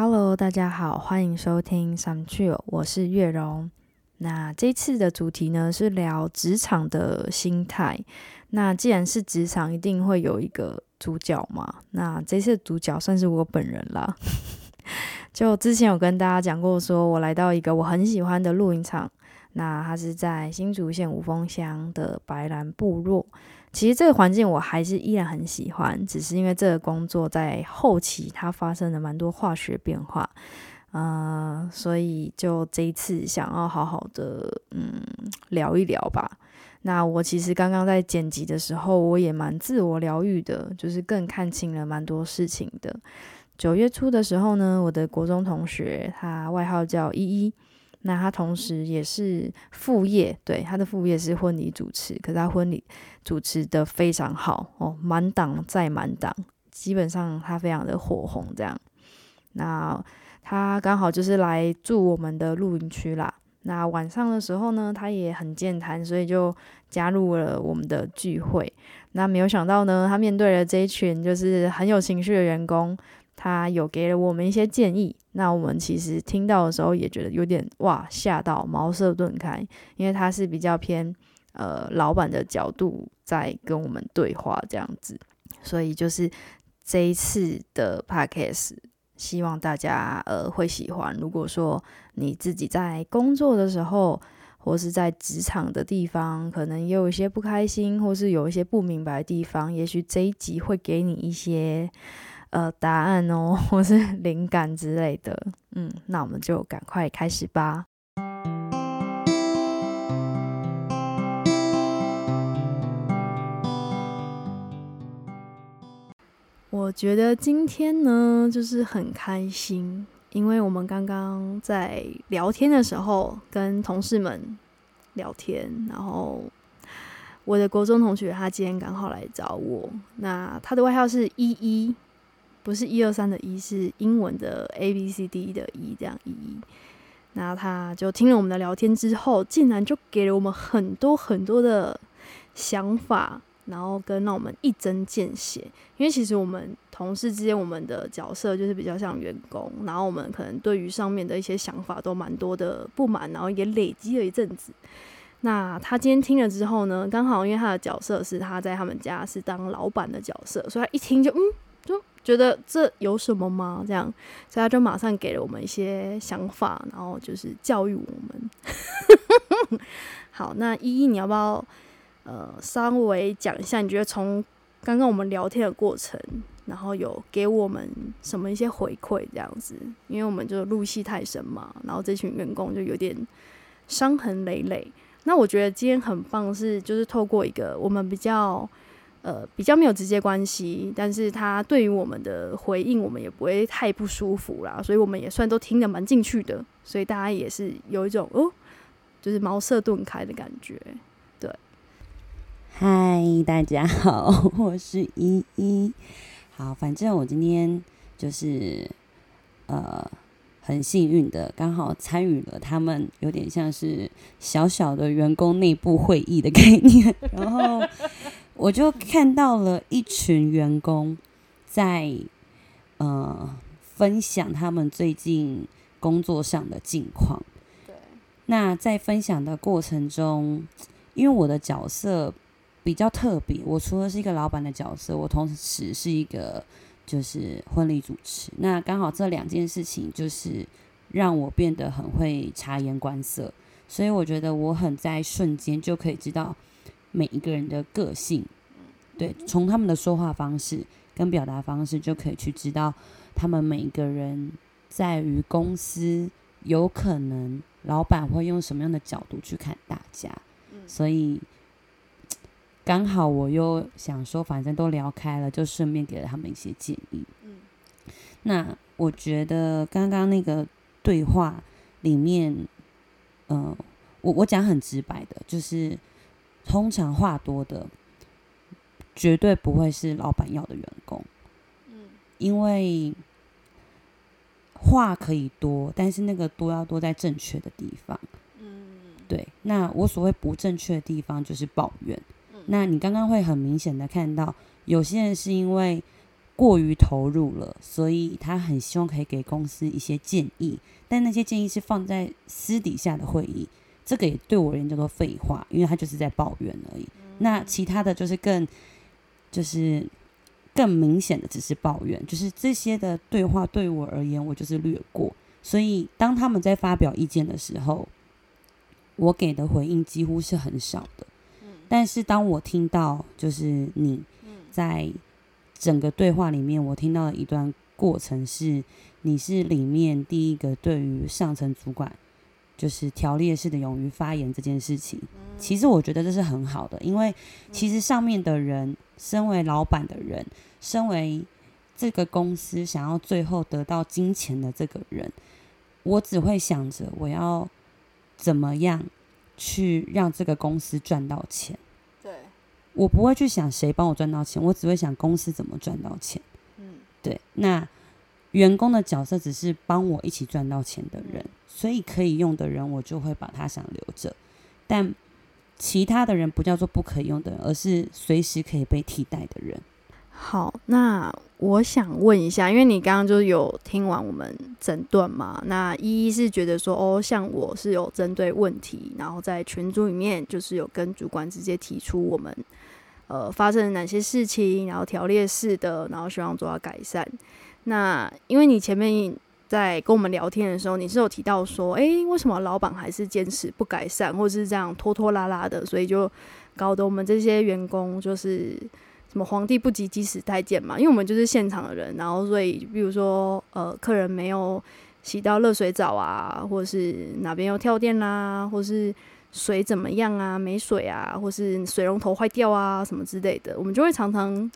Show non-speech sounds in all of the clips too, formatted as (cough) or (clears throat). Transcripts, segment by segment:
Hello，大家好，欢迎收听 Some Chill，我是月荣。那这次的主题呢是聊职场的心态。那既然是职场，一定会有一个主角嘛。那这次主角算是我本人啦。(laughs) 就之前有跟大家讲过，说我来到一个我很喜欢的露营场。那它是在新竹县五峰乡的白兰部落。其实这个环境我还是依然很喜欢，只是因为这个工作在后期它发生了蛮多化学变化，呃，所以就这一次想要好好的嗯聊一聊吧。那我其实刚刚在剪辑的时候，我也蛮自我疗愈的，就是更看清了蛮多事情的。九月初的时候呢，我的国中同学，他外号叫依依。那他同时也是副业，对他的副业是婚礼主持，可是他婚礼主持的非常好哦，满档再满档，基本上他非常的火红这样。那他刚好就是来住我们的露营区啦。那晚上的时候呢，他也很健谈，所以就加入了我们的聚会。那没有想到呢，他面对了这一群就是很有情绪的员工。他有给了我们一些建议，那我们其实听到的时候也觉得有点哇吓到茅塞顿开，因为他是比较偏呃老板的角度在跟我们对话这样子，所以就是这一次的 podcast 希望大家呃会喜欢。如果说你自己在工作的时候，或是在职场的地方，可能也有一些不开心，或是有一些不明白的地方，也许这一集会给你一些。呃，答案哦，或是 (laughs) 灵感之类的，嗯，那我们就赶快开始吧。我觉得今天呢，就是很开心，因为我们刚刚在聊天的时候，跟同事们聊天，然后我的国中同学他今天刚好来找我，那他的外号是依依。不是一二三的一，是英文的 A B C D 的一，这样一。那他就听了我们的聊天之后，竟然就给了我们很多很多的想法，然后跟让我们一针见血。因为其实我们同事之间，我们的角色就是比较像员工，然后我们可能对于上面的一些想法都蛮多的不满，然后也累积了一阵子。那他今天听了之后呢，刚好因为他的角色是他在他们家是当老板的角色，所以他一听就嗯。觉得这有什么吗？这样，所以他就马上给了我们一些想法，然后就是教育我们。(laughs) 好，那依依，你要不要呃稍微讲一下？你觉得从刚刚我们聊天的过程，然后有给我们什么一些回馈？这样子，因为我们就入戏太深嘛，然后这群员工就有点伤痕累累。那我觉得今天很棒，是就是透过一个我们比较。呃，比较没有直接关系，但是他对于我们的回应，我们也不会太不舒服啦，所以我们也算都听得蛮进去的，所以大家也是有一种哦，就是茅塞顿开的感觉。对，嗨，大家好，我是依依。好，反正我今天就是呃很幸运的，刚好参与了他们有点像是小小的员工内部会议的概念，然后。我就看到了一群员工在呃分享他们最近工作上的近况。对。那在分享的过程中，因为我的角色比较特别，我除了是一个老板的角色，我同时是一个就是婚礼主持。那刚好这两件事情就是让我变得很会察言观色，所以我觉得我很在瞬间就可以知道。每一个人的个性，对，从他们的说话方式跟表达方式就可以去知道他们每一个人在于公司有可能老板会用什么样的角度去看大家。所以 (tsk) 刚好我又想说，反正都聊开了，就顺便给了他们一些建议。嗯，那我觉得刚刚那个对话里面，嗯，我我讲很直白的，就是。通常话多的，绝对不会是老板要的员工。嗯，因为话可以多，但是那个多要多在正确的地方。嗯，对。那我所谓不正确的地方就是抱怨。那你刚刚会很明显的看到，有些人是因为过于投入了，所以他很希望可以给公司一些建议，但那些建议是放在私底下的会议，这个也对我而言叫做废话，因为他就是在抱怨而已。那其他的就是更就是更明显的只是抱怨，就是这些的对话对我而言我就是略过。所以当他们在发表意见的时候，我给的回应几乎是很少的。但是当我听到就是你在。整个对话里面，我听到的一段过程是，你是里面第一个对于上层主管就是条列式的勇于发言这件事情。其实我觉得这是很好的，因为其实上面的人，身为老板的人，身为这个公司想要最后得到金钱的这个人，我只会想着我要怎么样去让这个公司赚到钱。对我不会去想谁帮我赚到钱，我只会想公司怎么赚到钱。嗯，对。那员工的角色只是帮我一起赚到钱的人，所以可以用的人我就会把他想留着。但其他的人不叫做不可以用的人，而是随时可以被替代的人。好，那我想问一下，因为你刚刚就有听完我们诊断嘛？那一一是觉得说，哦，像我是有针对问题，然后在群组里面就是有跟主管直接提出我们。呃，发生了哪些事情？然后条列式的，然后希望做到改善。那因为你前面在跟我们聊天的时候，你是有提到说，哎，为什么老板还是坚持不改善，或者是这样拖拖拉拉的，所以就搞得我们这些员工就是什么皇帝不急急死太监嘛？因为我们就是现场的人，然后所以比如说呃，客人没有洗到热水澡啊，或者是哪边又跳电啦，或是。水怎么样啊？没水啊，或是水龙头坏掉啊，什么之类的，我们就会常常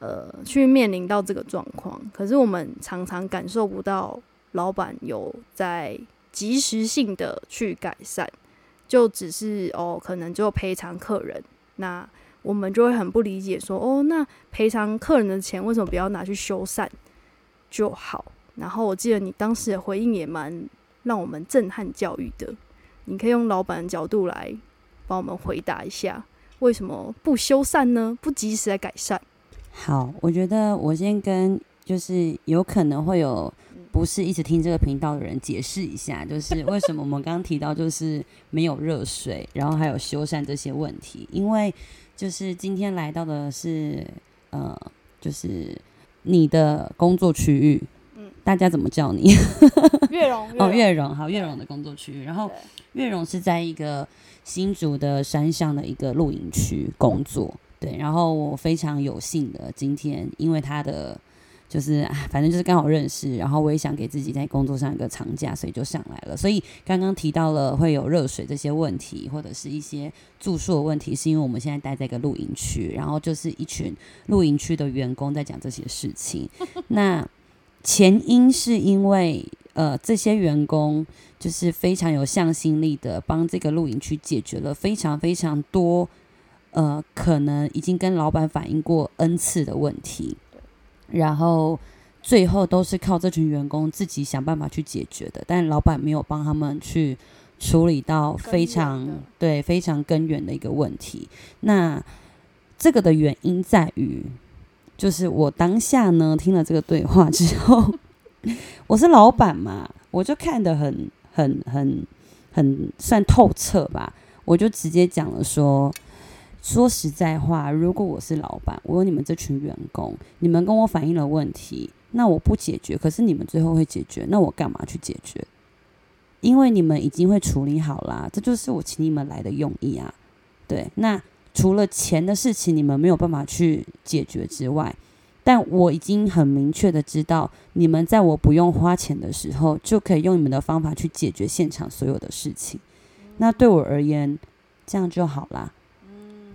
呃去面临到这个状况。可是我们常常感受不到老板有在及时性的去改善，就只是哦，可能就赔偿客人。那我们就会很不理解，说哦，那赔偿客人的钱为什么不要拿去修缮就好？然后我记得你当时的回应也蛮让我们震撼教育的。你可以用老板的角度来帮我们回答一下，为什么不修缮呢？不及时来改善？好，我觉得我先跟就是有可能会有不是一直听这个频道的人解释一下，就是为什么我们刚刚提到就是没有热水，然后还有修缮这些问题，因为就是今天来到的是呃，就是你的工作区域。大家怎么叫你？月荣哦，月荣好，月荣的工作区域。然后月荣是在一个新竹的山上的一个露营区工作。对，然后我非常有幸的今天，因为他的就是反正就是刚好认识，然后我也想给自己在工作上一个长假，所以就上来了。所以刚刚提到了会有热水这些问题，或者是一些住宿的问题，是因为我们现在待在一个露营区，然后就是一群露营区的员工在讲这些事情。那前因是因为，呃，这些员工就是非常有向心力的，帮这个露营区解决了非常非常多，呃，可能已经跟老板反映过 n 次的问题，然后最后都是靠这群员工自己想办法去解决的，但老板没有帮他们去处理到非常对非常根源的一个问题。那这个的原因在于。就是我当下呢，听了这个对话之后，(laughs) 我是老板嘛，我就看得很、很、很、很算透彻吧。我就直接讲了说，说实在话，如果我是老板，我有你们这群员工，你们跟我反映了问题，那我不解决，可是你们最后会解决，那我干嘛去解决？因为你们已经会处理好啦，这就是我请你们来的用意啊。对，那。除了钱的事情你们没有办法去解决之外，但我已经很明确的知道，你们在我不用花钱的时候，就可以用你们的方法去解决现场所有的事情。那对我而言，这样就好啦。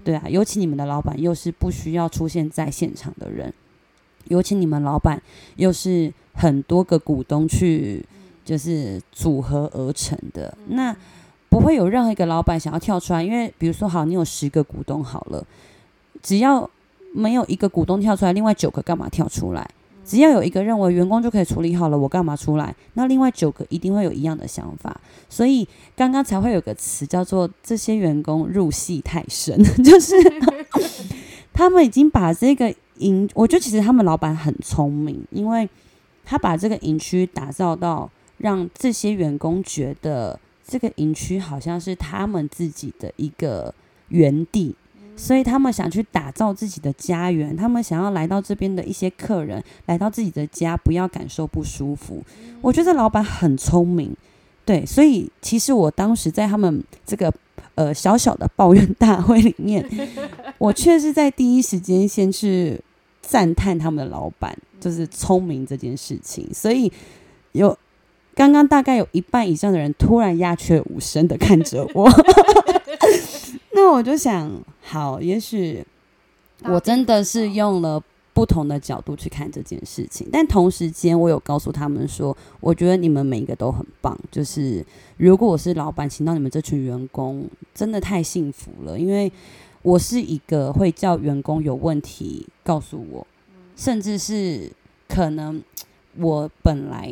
对啊，尤其你们的老板又是不需要出现在现场的人，尤其你们老板又是很多个股东去就是组合而成的，那。不会有任何一个老板想要跳出来，因为比如说，好，你有十个股东好了，只要没有一个股东跳出来，另外九个干嘛跳出来？只要有一个认为员工就可以处理好了，我干嘛出来？那另外九个一定会有一样的想法，所以刚刚才会有个词叫做“这些员工入戏太深”，(laughs) 就是他们已经把这个营，我觉得其实他们老板很聪明，因为他把这个营区打造到让这些员工觉得这个营区好像是他们自己的一个园地，所以他们想去打造自己的家园，他们想要来到这边的一些客人来到自己的家，不要感受不舒服。我觉得老板很聪明，对，所以其实我当时在他们这个。呃，小小的抱怨大会里面，(laughs) 我却是在第一时间先去赞叹他们的老板就是聪明这件事情。所以有刚刚大概有一半以上的人突然鸦雀无声的看着我，(laughs) 那我就想，好，也许我真的是用了。不同的角度去看这件事情，但同时间我有告诉他们说，我觉得你们每一个都很棒。就是如果我是老板，请到你们这群员工，真的太幸福了。因为我是一个会叫员工有问题告诉我，甚至是可能我本来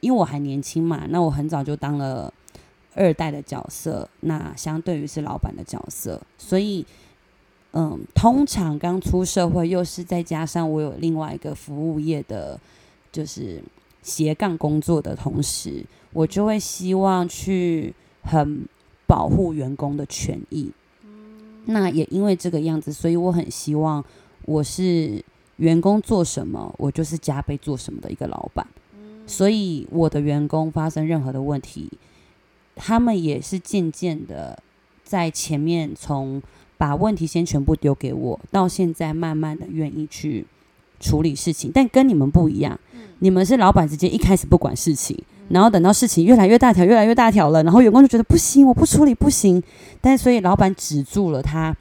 因为我还年轻嘛，那我很早就当了二代的角色，那相对于是老板的角色，所以。嗯，通常刚出社会，又是再加上我有另外一个服务业的，就是斜杠工作的同时，我就会希望去很保护员工的权益。那也因为这个样子，所以我很希望我是员工做什么，我就是加倍做什么的一个老板。所以我的员工发生任何的问题，他们也是渐渐的在前面从。把问题先全部丢给我，到现在慢慢的愿意去处理事情，但跟你们不一样，你们是老板直接一开始不管事情，然后等到事情越来越大条，越来越大条了，然后员工就觉得不行，我不处理不行，但所以老板止住了他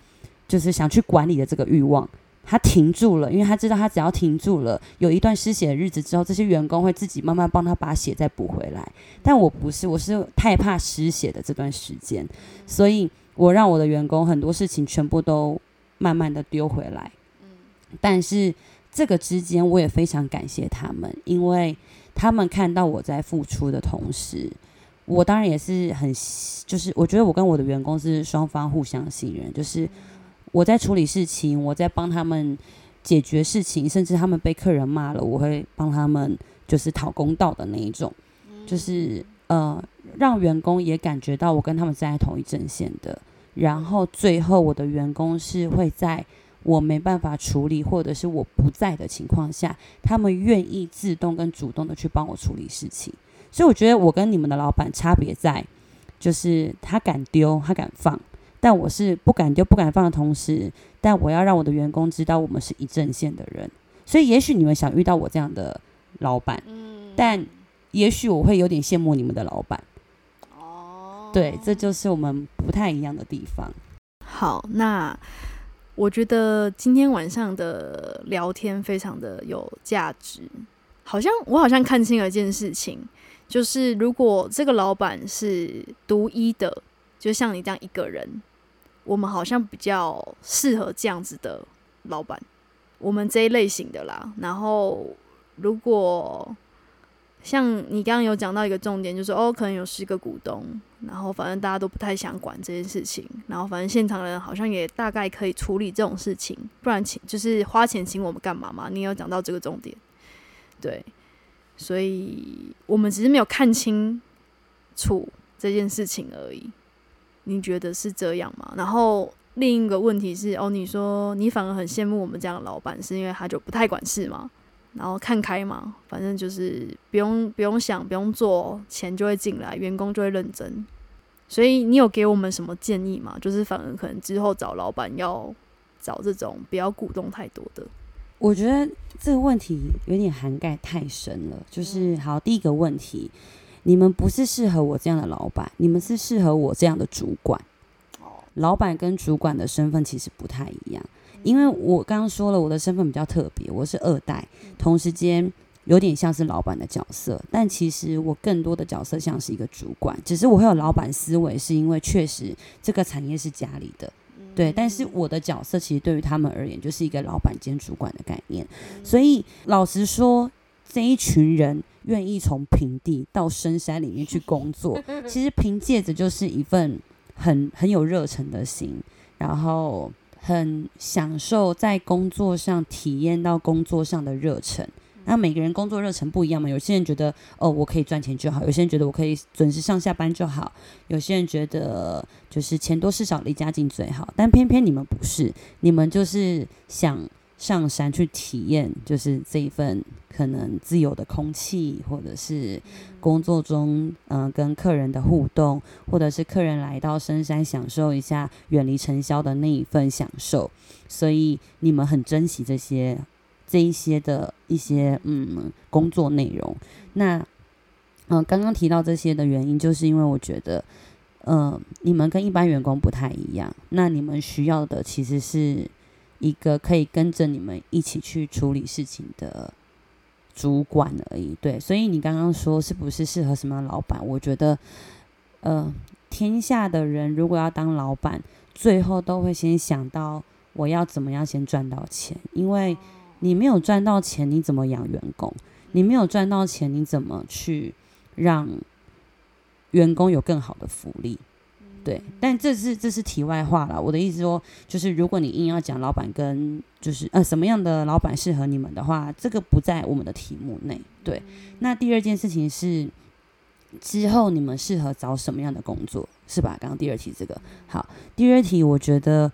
就是想去管理的这个欲望，他停住了，因为他知道他只要停住了，有一段失血的日子之后，这些员工会自己慢慢帮他把血再补回来，但我不是，我是太怕失血的这段时间，所以。我让我的员工很多事情全部都慢慢的丢回来，但是这个之间我也非常感谢他们，因为他们看到我在付出的同时，我当然也是很，就是我觉得我跟我的员工是双方互相信任，就是我在处理事情，我在帮他们解决事情，甚至他们被客人骂了，我会帮他们就是讨公道的那一种，就是呃。让员工也感觉到我跟他们站在同一阵线的，然后最后我的员工是会在我没办法处理或者是我不在的情况下，他们愿意自动跟主动的去帮我处理事情。所以我觉得我跟你们的老板差别在，就是他敢丢，他敢放，但我是不敢丢、不敢放的同时，但我要让我的员工知道我们是一阵线的人。所以也许你们想遇到我这样的老板，但也许我会有点羡慕你们的老板。哦对，这就是我们不太一样的地方。好，那我觉得今天晚上的聊天非常的有价值。好像我好像看清了一件事情，就是如果这个老板是独一的，就像你这样一个人，我们好像比较适合这样子的老板，我们这一类型的啦。然后如果像你刚刚有讲到一个重点，就是哦，可能有十个股东，然后反正大家都不太想管这件事情，然后反正现场人好像也大概可以处理这种事情，不然请就是花钱请我们干嘛嘛？你有讲到这个重点，对，所以我们只是没有看清楚这件事情而已。你觉得是这样吗？然后另一个问题是，哦，你说你反而很羡慕我们这样的老板，是因为他就不太管事吗？然后看开嘛，反正就是不用不用想，不用做，钱就会进来，员工就会认真。所以你有给我们什么建议吗？就是反而可能之后找老板要找这种不要鼓动太多的。我觉得这个问题有点涵盖太深了。就是好，第一个问题，你们不是适合我这样的老板，你们是适合我这样的主管。老板跟主管的身份其实不太一样。因为我刚刚说了，我的身份比较特别，我是二代，同时间有点像是老板的角色，但其实我更多的角色像是一个主管，只是我会有老板思维，是因为确实这个产业是家里的，对，但是我的角色其实对于他们而言就是一个老板兼主管的概念，所以老实说，这一群人愿意从平地到深山里面去工作，(laughs) 其实凭借着就是一份很很有热忱的心，然后。很享受在工作上体验到工作上的热忱。那每个人工作热忱不一样嘛，有些人觉得哦，我可以赚钱就好；有些人觉得我可以准时上下班就好；有些人觉得就是钱多事少离家近最好。但偏偏你们不是，你们就是想上山去体验，就是这一份可能自由的空气，或者是工作中嗯跟客人的互动，或者是客人来到深山享受一下远离尘嚣的那一份享受。所以你们很珍惜这些。这一些的一些嗯工作内容，那嗯刚刚提到这些的原因，就是因为我觉得，嗯你们跟一般员工不太一样，那你们需要的其实是一个可以跟着你们一起去处理事情的主管而已。对，所以你刚刚说是不是适合什么老板？我觉得，呃，天下的人如果要当老板，最后都会先想到我要怎么样先赚到钱，因为。你没有赚到钱，你怎么养员工？你没有赚到钱，你怎么去让员工有更好的福利？对，但这是这是题外话了。我的意思说，就是如果你硬要讲老板跟就是呃什么样的老板适合你们的话，这个不在我们的题目内。对，那第二件事情是之后你们适合找什么样的工作，是吧？刚刚第二题这个好，第二题我觉得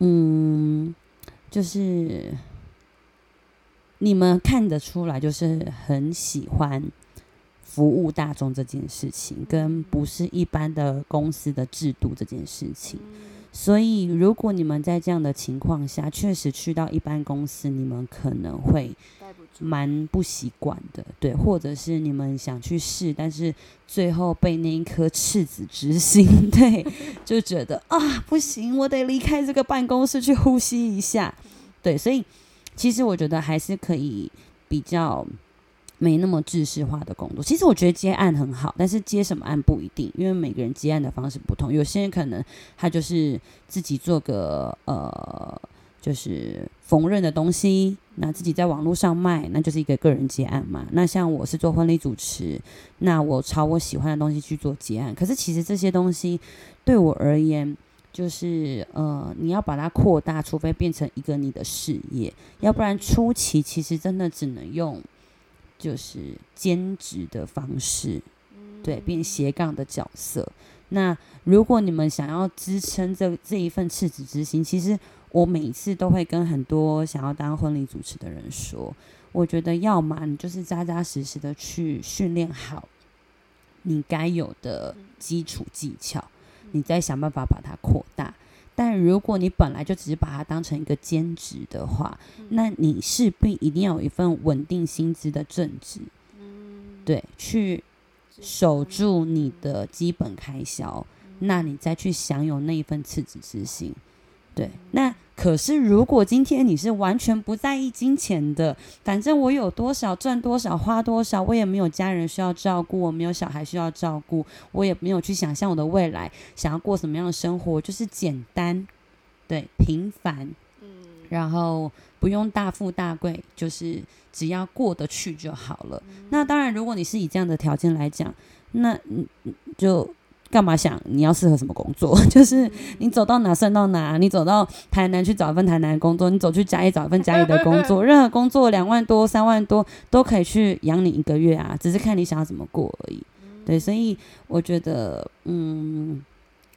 嗯就是。你们看得出来，就是很喜欢服务大众这件事情，跟不是一般的公司的制度这件事情。所以，如果你们在这样的情况下，确实去到一般公司，你们可能会蛮不习惯的，对，或者是你们想去试，但是最后被那一颗赤子之心，(laughs) 对，就觉得啊，不行，我得离开这个办公室去呼吸一下，对，所以。其实我觉得还是可以比较没那么制式化的工作。其实我觉得接案很好，但是接什么案不一定，因为每个人接案的方式不同。有些人可能他就是自己做个呃，就是缝纫的东西，那自己在网络上卖，那就是一个个人接案嘛。那像我是做婚礼主持，那我朝我喜欢的东西去做接案。可是其实这些东西对我而言。就是呃，你要把它扩大，除非变成一个你的事业，要不然初期其实真的只能用就是兼职的方式，对，变斜杠的角色。那如果你们想要支撑这这一份赤子之心，其实我每次都会跟很多想要当婚礼主持的人说，我觉得要么你就是扎扎实实的去训练好你该有的基础技巧。你再想办法把它扩大，但如果你本来就只是把它当成一个兼职的话，那你势必一定要有一份稳定薪资的正职，对，去守住。你的基本开销，那你再去享有那一份赤子之心，对，那。可是，如果今天你是完全不在意金钱的，反正我有多少赚多少花多少，我也没有家人需要照顾，我没有小孩需要照顾，我也没有去想象我的未来想要过什么样的生活，就是简单，对，平凡，嗯，然后不用大富大贵，就是只要过得去就好了。那当然，如果你是以这样的条件来讲，那嗯就。干嘛想你要适合什么工作？(laughs) 就是你走到哪算到哪。你走到台南去找一份台南的工作，你走去嘉义找一份嘉义的工作。(laughs) 任何工作两万多、三万多都可以去养你一个月啊，只是看你想要怎么过而已。对，所以我觉得，嗯，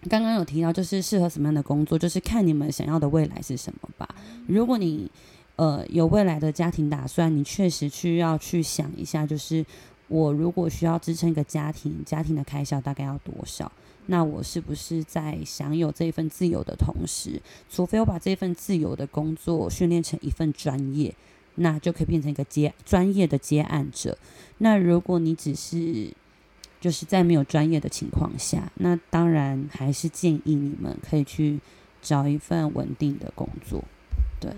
刚刚有提到就是适合什么样的工作，就是看你们想要的未来是什么吧。如果你呃有未来的家庭打算，你确实需要去想一下，就是。我如果需要支撑一个家庭，家庭的开销大概要多少？那我是不是在享有这份自由的同时，除非我把这份自由的工作训练成一份专业，那就可以变成一个接专业的接案者。那如果你只是就是在没有专业的情况下，那当然还是建议你们可以去找一份稳定的工作。对，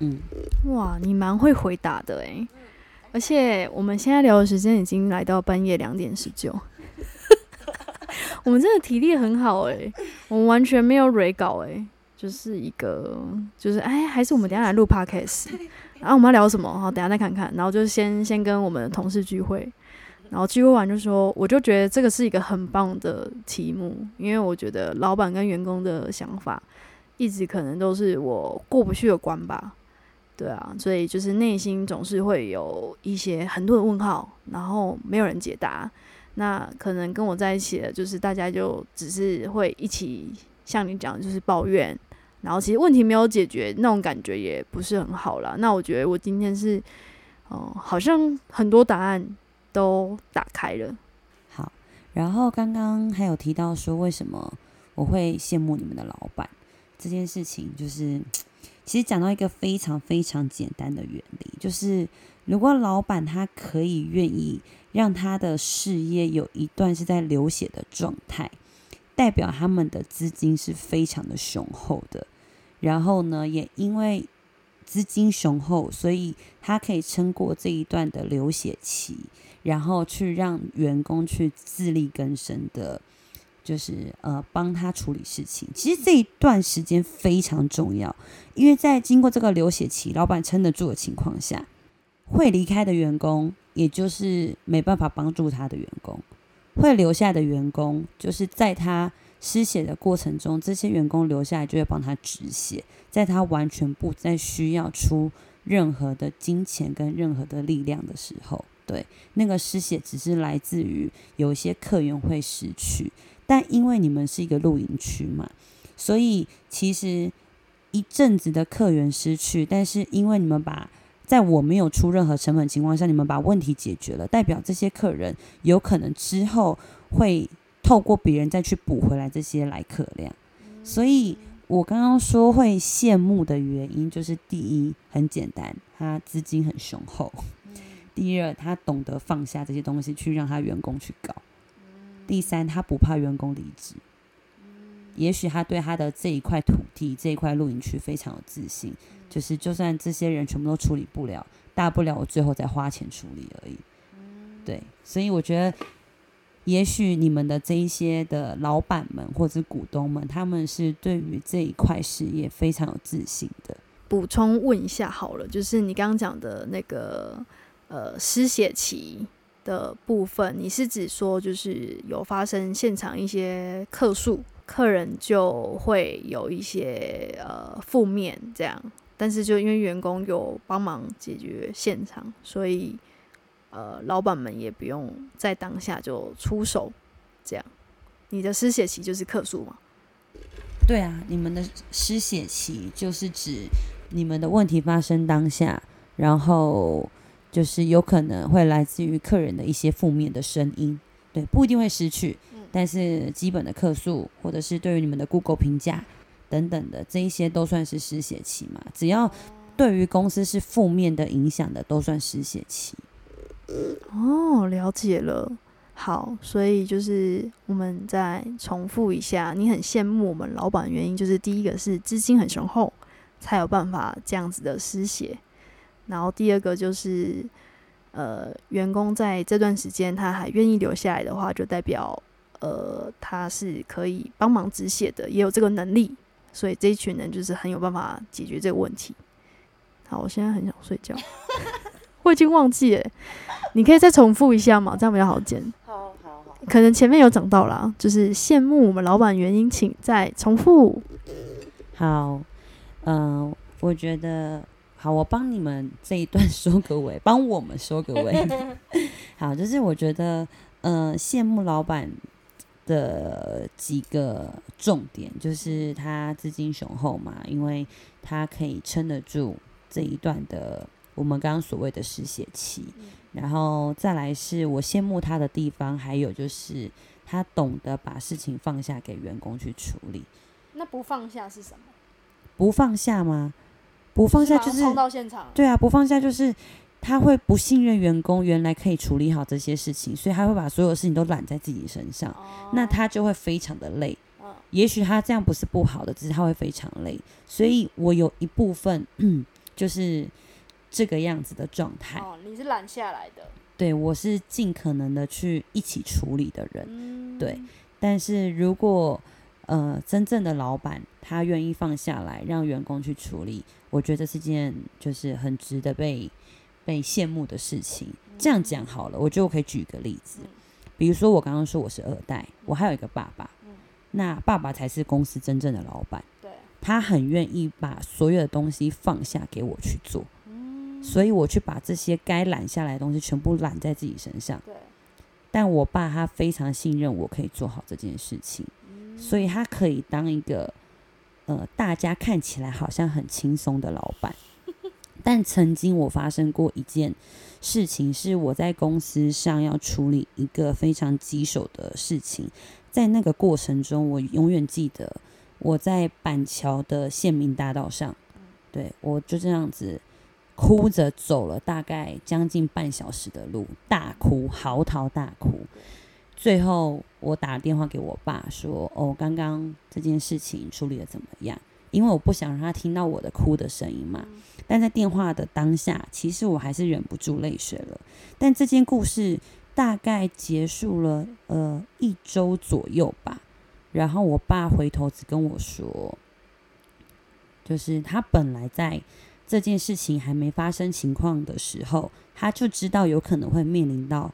嗯，哇，你蛮会回答的诶。而且我们现在聊的时间已经来到半夜两点十九，(laughs) 我们真的体力很好诶，我们完全没有 re 稿诶，就是一个就是哎，还是我们等下来录 podcast，然后我们要聊什么？好，等下再看看。然后就先先跟我们的同事聚会，然后聚会完就说，我就觉得这个是一个很棒的题目，因为我觉得老板跟员工的想法一直可能都是我过不去的关吧。对啊，所以就是内心总是会有一些很多的问号，然后没有人解答。那可能跟我在一起的，就是大家就只是会一起像你讲，就是抱怨，然后其实问题没有解决，那种感觉也不是很好啦。那我觉得我今天是，哦，好像很多答案都打开了。好，然后刚刚还有提到说，为什么我会羡慕你们的老板这件事情，就是其实讲到一个非常非常简单的原理，就是如果老板他可以愿意。让他的事业有一段是在流血的状态，代表他们的资金是非常的雄厚的。然后呢，也因为资金雄厚，所以他可以撑过这一段的流血期，然后去让员工去自力更生的，就是呃帮他处理事情。其实这一段时间非常重要，因为在经过这个流血期，老板撑得住的情况下，会离开的员工。也就是没办法帮助他的员工，会留下的员工，就是在他失血的过程中，这些员工留下来就会帮他止血，在他完全不再需要出任何的金钱跟任何的力量的时候，对那个失血只是来自于有一些客源会失去，但因为你们是一个露营区嘛，所以其实一阵子的客源失去，但是因为你们把在我没有出任何成本情况下，你们把问题解决了，代表这些客人有可能之后会透过别人再去补回来这些来客量。所以我刚刚说会羡慕的原因，就是第一很简单，他资金很雄厚；第二他懂得放下这些东西去让他员工去搞；第三他不怕员工离职。也许他对他的这一块土地、这一块露营区非常有自信。就是，就算这些人全部都处理不了，大不了我最后再花钱处理而已。对，所以我觉得，也许你们的这一些的老板们或者股东们，他们是对于这一块事业非常有自信的。补充问一下好了，就是你刚刚讲的那个呃失血期的部分，你是指说就是有发生现场一些客诉，客人就会有一些呃负面这样？但是就因为员工有帮忙解决现场，所以呃，老板们也不用在当下就出手。这样，你的失血期就是客诉吗？对啊，你们的失血期就是指你们的问题发生当下，然后就是有可能会来自于客人的一些负面的声音。对，不一定会失去，但是基本的客诉或者是对于你们的 Google 评价。等等的这一些都算是失血期嘛？只要对于公司是负面的影响的，都算失血期。哦，了解了。好，所以就是我们再重复一下，你很羡慕我们老板，原因就是第一个是资金很雄厚，才有办法这样子的失血。然后第二个就是，呃，员工在这段时间他还愿意留下来的话，就代表呃他是可以帮忙止血的，也有这个能力。所以这一群人就是很有办法解决这个问题。好，我现在很想睡觉，(laughs) 我已经忘记了，你可以再重复一下嘛？这样比较好剪。好好好，可能前面有讲到啦，就是羡慕我们老板原因，请再重复。好，嗯，我觉得好，我帮你们这一段 (laughs) 收个尾，帮我们收个尾。(laughs) 好，就是我觉得，嗯，羡慕老板。的几个重点就是他资金雄厚嘛，因为他可以撑得住这一段的我们刚刚所谓的失血期，然后再来是我羡慕他的地方，还有就是他懂得把事情放下给员工去处理。那不放下是什么？不放下吗？不放下就是冲到现场。对啊，不放下就是。他会不信任员工，原来可以处理好这些事情，所以他会把所有事情都揽在自己身上，那他就会非常的累。也许他这样不是不好的，只是他会非常累。所以我有一部分就是这个样子的状态。哦，你是揽下来的。对，我是尽可能的去一起处理的人。对，但是如果呃真正的老板他愿意放下来，让员工去处理，我觉得这是件就是很值得被。被羡慕的事情，这样讲好了。我觉得我可以举一个例子，比如说我刚刚说我是二代，我还有一个爸爸，那爸爸才是公司真正的老板。对，他很愿意把所有的东西放下给我去做，所以我去把这些该揽下来的东西全部揽在自己身上。对，但我爸他非常信任我可以做好这件事情，所以他可以当一个呃大家看起来好像很轻松的老板。(laughs) 但曾经我发生过一件事情，是我在公司上要处理一个非常棘手的事情，在那个过程中，我永远记得我在板桥的县民大道上，对我就这样子哭着走了大概将近半小时的路，大哭嚎啕大哭。最后我打电话给我爸说：“哦，刚刚这件事情处理的怎么样？”因为我不想让他听到我的哭的声音嘛。但在电话的当下，其实我还是忍不住泪水了。但这件故事大概结束了呃一周左右吧。然后我爸回头只跟我说，就是他本来在这件事情还没发生情况的时候，他就知道有可能会面临到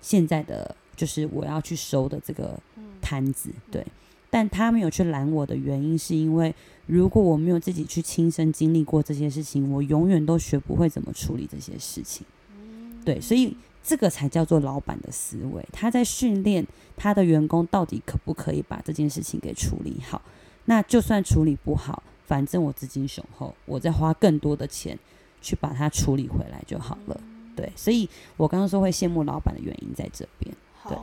现在的就是我要去收的这个摊子，对。但他没有去拦我的原因，是因为如果我没有自己去亲身经历过这些事情，我永远都学不会怎么处理这些事情。对，所以这个才叫做老板的思维。他在训练他的员工到底可不可以把这件事情给处理好。那就算处理不好，反正我资金雄厚，我再花更多的钱去把它处理回来就好了。对，所以我刚刚说会羡慕老板的原因在这边。对。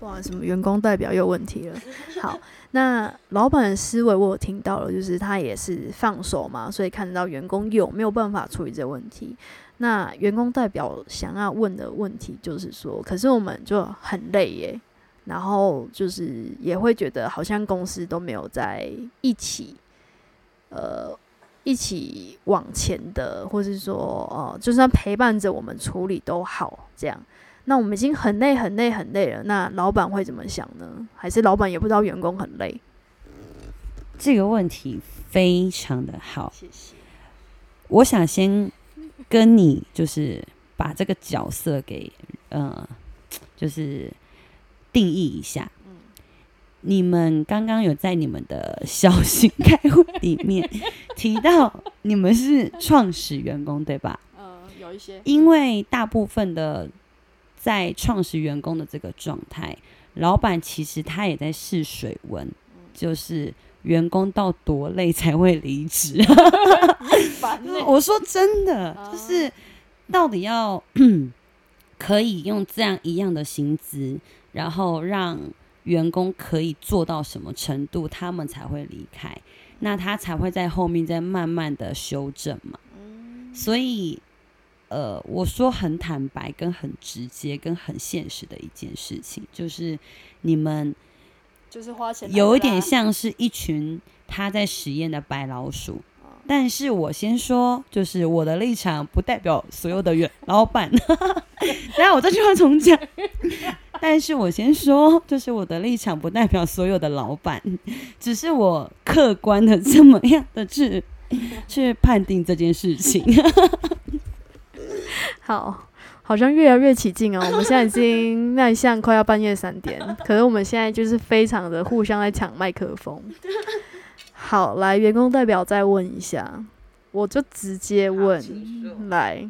哇，什么员工代表有问题了？(laughs) 好，那老板的思维我有听到了，就是他也是放手嘛，所以看得到员工有没有办法处理这个问题。那员工代表想要问的问题就是说，可是我们就很累耶，然后就是也会觉得好像公司都没有在一起，呃，一起往前的，或是说，哦，就算陪伴着我们处理都好，这样。那我们已经很累、很累、很累了。那老板会怎么想呢？还是老板也不知道员工很累？这个问题非常的好，谢谢。我想先跟你就是把这个角色给呃，就是定义一下。嗯，你们刚刚有在你们的小型开会里面 (laughs) 提到你们是创始员工对吧？嗯，有一些，因为大部分的。在创始员工的这个状态，老板其实他也在试水温，就是员工到多累才会离职。(laughs) 我说真的，就是到底要 (clears throat) 可以用这样一样的薪资，然后让员工可以做到什么程度，他们才会离开？那他才会在后面再慢慢的修正嘛。所以。呃，我说很坦白、跟很直接、跟很现实的一件事情，就是你们就是花钱，有一点像是一群他在实验的白老鼠。但是我先说，就是我的立场不代表所有的员老板。(laughs) 等下我这句话重讲。(laughs) 但是我先说，就是我的立场不代表所有的老板，只是我客观的这么样的去去判定这件事情。(laughs) (laughs) 好，好像越来越起劲哦。我们现在已经迈向快要半夜三点，(laughs) 可是我们现在就是非常的互相在抢麦克风。好，来，员工代表再问一下，我就直接问，来，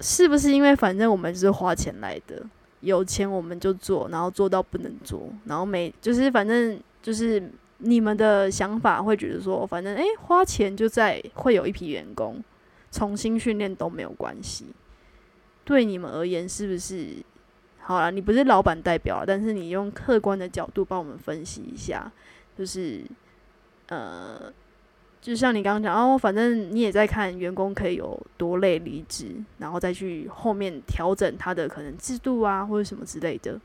是不是因为反正我们就是花钱来的，有钱我们就做，然后做到不能做，然后没就是反正就是你们的想法会觉得说，反正诶，花钱就在会有一批员工。重新训练都没有关系，对你们而言是不是？好了，你不是老板代表，但是你用客观的角度帮我们分析一下，就是呃，就像你刚刚讲哦，反正你也在看员工可以有多累离职，然后再去后面调整他的可能制度啊或者什么之类的。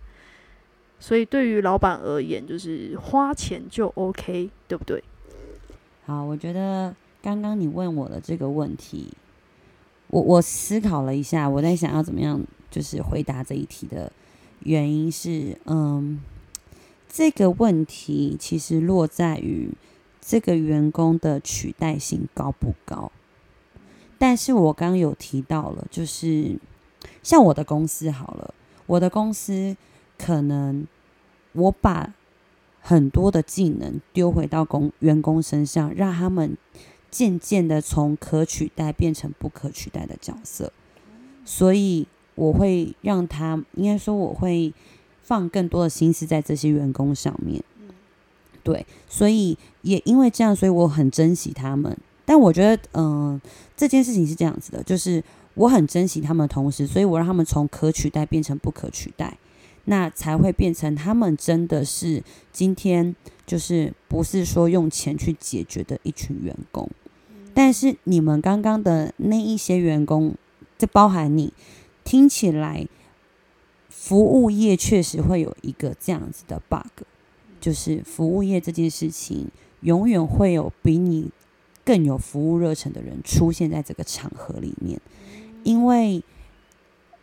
所以对于老板而言，就是花钱就 OK，对不对？好，我觉得。刚刚你问我的这个问题，我我思考了一下，我在想要怎么样，就是回答这一题的原因是，嗯，这个问题其实落在于这个员工的取代性高不高。但是我刚有提到了，就是像我的公司好了，我的公司可能我把。很多的技能丢回到工员工身上，让他们渐渐的从可取代变成不可取代的角色。所以我会让他，应该说我会放更多的心思在这些员工上面。对，所以也因为这样，所以我很珍惜他们。但我觉得，嗯，这件事情是这样子的，就是我很珍惜他们的同时，所以我让他们从可取代变成不可取代，那才会变成他们真的是今天就是不是说用钱去解决的一群员工。但是你们刚刚的那一些员工，这包含你，听起来服务业确实会有一个这样子的 bug，就是服务业这件事情永远会有比你。更有服务热忱的人出现在这个场合里面，因为，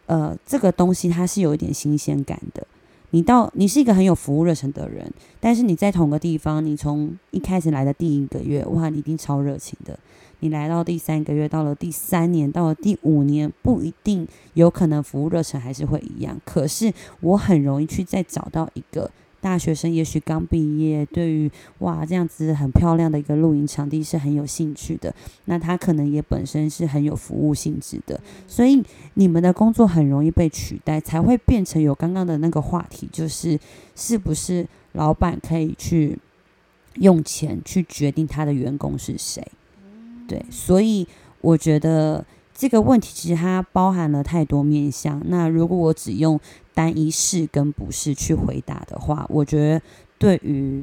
呃，这个东西它是有一点新鲜感的。你到你是一个很有服务热忱的人，但是你在同个地方，你从一开始来的第一个月，哇，你一定超热情的。你来到第三个月，到了第三年，到了第五年，不一定有可能服务热忱还是会一样。可是我很容易去再找到一个。大学生也许刚毕业，对于哇这样子很漂亮的一个露营场地是很有兴趣的。那他可能也本身是很有服务性质的，所以你们的工作很容易被取代，才会变成有刚刚的那个话题，就是是不是老板可以去用钱去决定他的员工是谁？对，所以我觉得。这个问题其实它包含了太多面向。那如果我只用单一是跟不是去回答的话，我觉得对于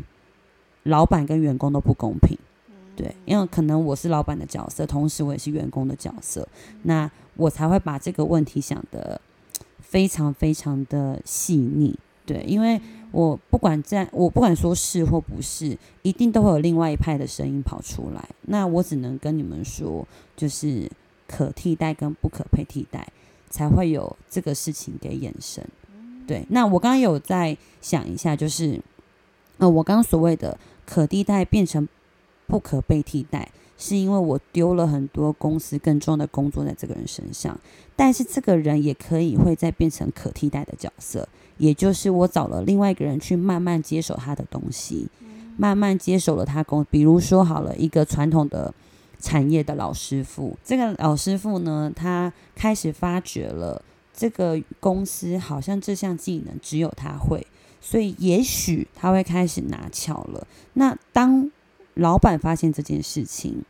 老板跟员工都不公平。对，因为可能我是老板的角色，同时我也是员工的角色，那我才会把这个问题想的非常非常的细腻。对，因为我不管在，我不管说是或不是，一定都会有另外一派的声音跑出来。那我只能跟你们说，就是。可替代跟不可被替代，才会有这个事情给衍生。对，那我刚刚有在想一下，就是，呃，我刚刚所谓的可替代变成不可被替代，是因为我丢了很多公司更重要的工作在这个人身上，但是这个人也可以会再变成可替代的角色，也就是我找了另外一个人去慢慢接手他的东西，慢慢接手了他工，比如说好了一个传统的。产业的老师傅，这个老师傅呢，他开始发觉了这个公司好像这项技能只有他会，所以也许他会开始拿翘了。那当老板发现这件事情，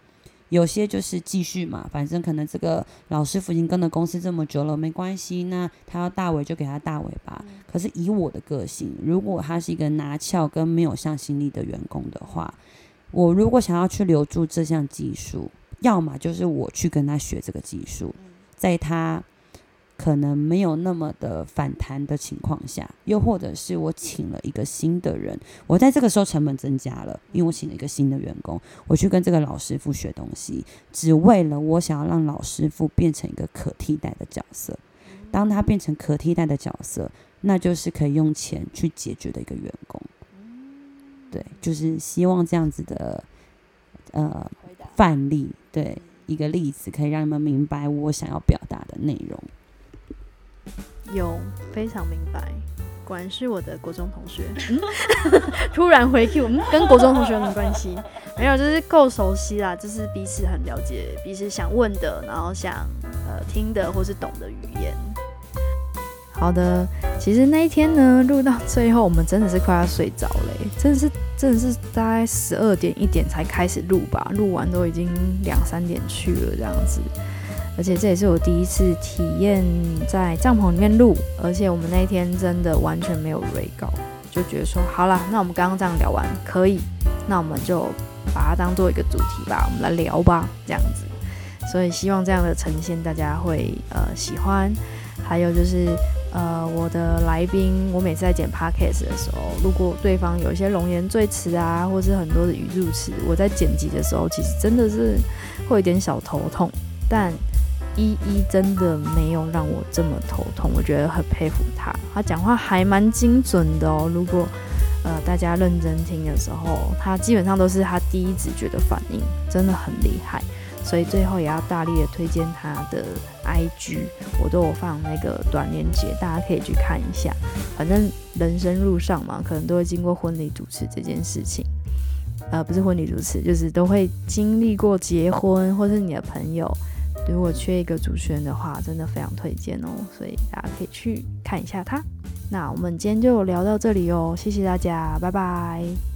有些就是继续嘛，反正可能这个老师傅已经跟了公司这么久了，没关系。那他要大尾就给他大尾巴。可是以我的个性，如果他是一个拿翘跟没有向心力的员工的话。我如果想要去留住这项技术，要么就是我去跟他学这个技术，在他可能没有那么的反弹的情况下，又或者是我请了一个新的人，我在这个时候成本增加了，因为我请了一个新的员工，我去跟这个老师傅学东西，只为了我想要让老师傅变成一个可替代的角色。当他变成可替代的角色，那就是可以用钱去解决的一个员工。对，就是希望这样子的，呃，范例，对，一个例子，可以让你们明白我想要表达的内容。有，非常明白，果然是我的国中同学。(laughs) (laughs) 突然回 Q，跟国中同学有什么关系？没有，就是够熟悉啦，就是彼此很了解彼此想问的，然后想呃听的或是懂的语言。好的，其实那一天呢，录到最后，我们真的是快要睡着嘞，真的是真的是大概十二点一点才开始录吧，录完都已经两三点去了这样子，而且这也是我第一次体验在帐篷里面录，而且我们那一天真的完全没有 re 稿，就觉得说好了，那我们刚刚这样聊完可以，那我们就把它当做一个主题吧，我们来聊吧，这样子，所以希望这样的呈现大家会呃喜欢，还有就是。呃，我的来宾，我每次在剪 podcast 的时候，如果对方有一些容颜赘词啊，或是很多的语助词，我在剪辑的时候，其实真的是会有点小头痛。但依依真的没有让我这么头痛，我觉得很佩服他，他讲话还蛮精准的哦。如果呃大家认真听的时候，他基本上都是他第一直觉的反应，真的很厉害。所以最后也要大力的推荐他的 IG，我都有放那个短链接，大家可以去看一下。反正人生路上嘛，可能都会经过婚礼主持这件事情，呃，不是婚礼主持，就是都会经历过结婚，或是你的朋友如果缺一个主持人的话，真的非常推荐哦，所以大家可以去看一下他。那我们今天就聊到这里哦，谢谢大家，拜拜。